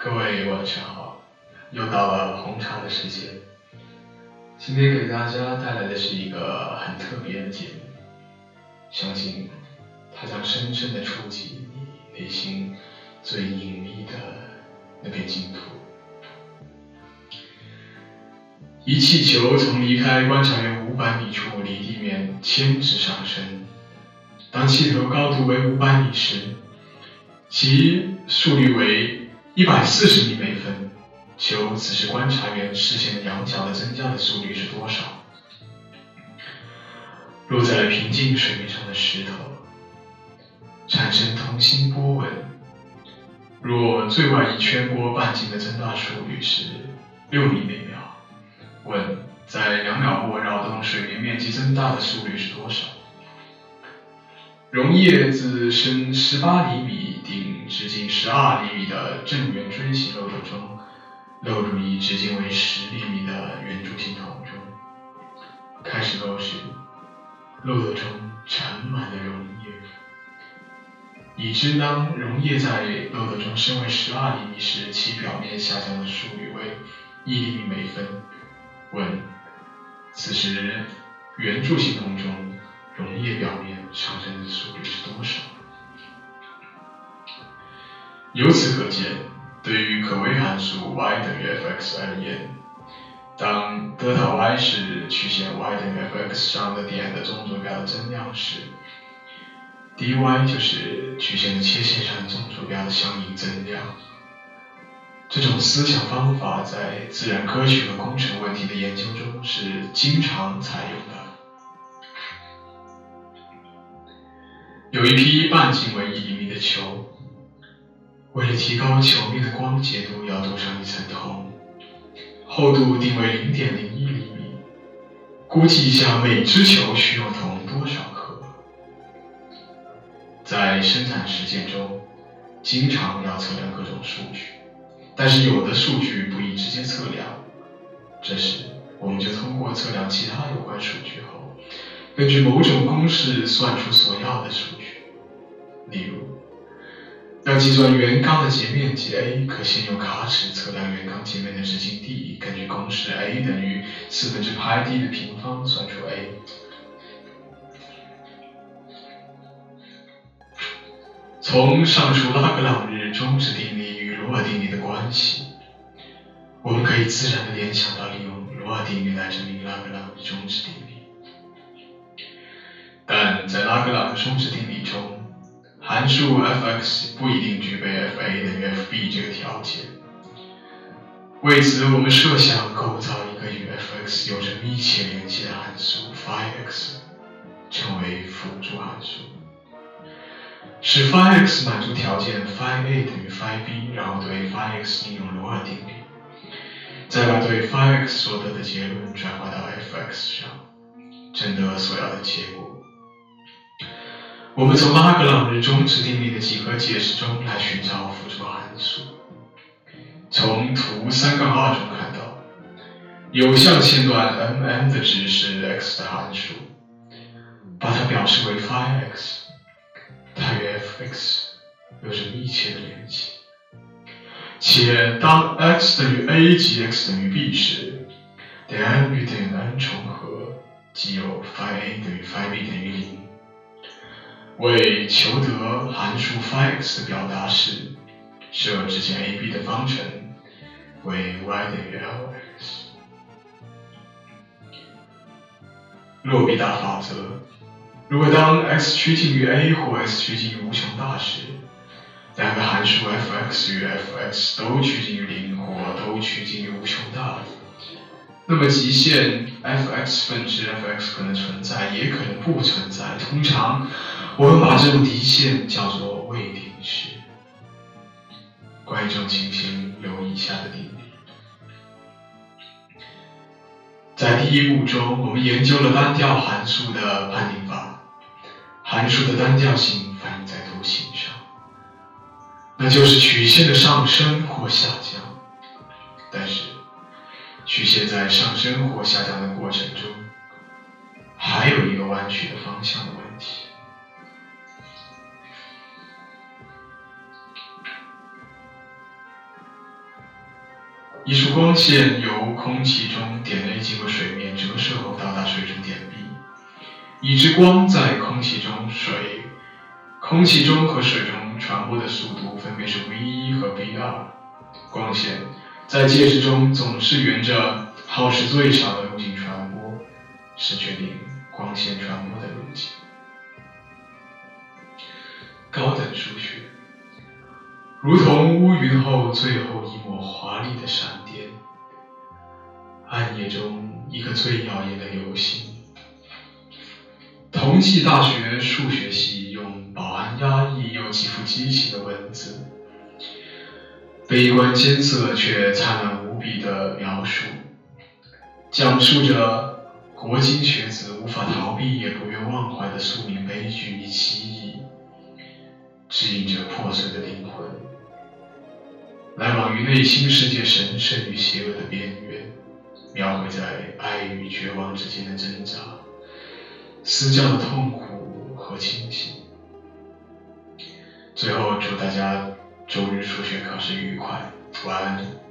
各位晚上好，又到了红茶的时间。今天给大家带来的是一个很特别的节目，相信它将深深的触及你内心最隐秘的那片净土。一气球从离开观察员五百米处离地面千尺上升，当气球高度为五百米时，其速率为一百四十米每分。求此时观察员视线的仰角的增加的速率是多少？落在平静水面上的石头产生同心波纹。若最外一圈波半径的增大速率是六米每秒。问：在两秒后扰动水面面积增大的速率是多少？溶液自深十八厘米直径十二厘米的正圆锥形漏斗中漏入一直径为十厘米的圆柱形桶中。开始漏时，漏斗中盛满了溶液。已知当溶液在漏斗中升为十二厘米时，其表面下降的速率为一厘米每分。问：此时圆柱形桶中溶液表面上升的速率是多少？由此可见，对于可微函数 y 等于 f(x) 而言，当德塔 y 是曲线 y 等于 f(x) 上的点的纵坐标的增量时，dy 就是曲线的切线上纵坐标的相应增量。这种思想方法在自然科学和工程问题的研究中是经常采用的。有一批半径为一厘米的球，为了提高球面的光洁度，要镀上一层铜，厚度定为零点零一厘米。估计一下每只球需要铜多少克？在生产实践中，经常要测量各种数据。但是有的数据不易直接测量，这时我们就通过测量其他有关数据后，根据某种公式算出所要的数据。例如，要计算圆缸的截面积 a，可先用卡尺测量圆钢截面的直径 d，根据公式 a 等于四分之派 d 的平方算出 a。从上述拉格朗日中值定理与。罗尔定理的关系，我们可以自然的联想到利用罗尔定律来证明拉格朗日中值定理。但在拉格朗日中值定理中，函数 f(x) 不一定具备 f(a) 等于 f(b) 这个条件。为此，我们设想构造一个与 f(x) 有着密切联系的函数 phi(x)，称为辅助函数。使 phi(x) 满足条件 phi(a) 等于 phi(b)，然后对 phi(x) 应用罗尔定律，再把对 phi(x) 所得的结论转化到 f(x) 上，证得所要的结果。我们从拉格朗日中值定理的几何解释中来寻找辅助函数。从图三杠二中看到，有向线段 m(n) 的值是 x 的函数，把它表示为 phi(x)。它与 f(x) 有着密切的联系，且当 x 等于 a 及 x 等于 b 时，n 与点 n 重合，即有 phi(a) 等于 phi(b) 等于零。为求得函数 phi(x) 的表达式，设直线 AB 的方程为 y 等于 Lx。洛必达法则。如果当 x 趋近于 a 或 x 趋近于无穷大时，两个函数 f(x) 与 f(x) 都趋近于零或都趋近于无穷大，那么极限 f(x) 分之 f(x) 可能存在，也可能不存在。通常，我们把这种极限叫做未定式。关于这种情形，有以下的定理。在第一步中，我们研究了单调函数的判定法。函数的单调性反映在图形上，那就是曲线的上升或下降。但是，曲线在上升或下降的过程中，还有一个弯曲的方向的问题。一束光线由空气中点 A 经过水面折射后到达水中点 B，。已知光在空气中、水、空气中和水中传播的速度分别是 v 一和 v 二。光线在介质中总是沿着耗时最少的路径传播，是决定光线传播的路径。高等数学，如同乌云后最后一抹华丽的闪，暗夜中一颗最耀眼的流星。同济大学数学系用饱含压抑又极富激情的文字，悲观艰涩却灿烂无比的描述，讲述着国经学子无法逃避也不愿忘怀的宿命悲剧与奇异，指引着破碎的灵魂，来往于内心世界神圣与邪恶的边缘，描绘在爱与绝望之间的挣扎。私教的痛苦和清醒。最后，祝大家周日数学考试愉快，晚安。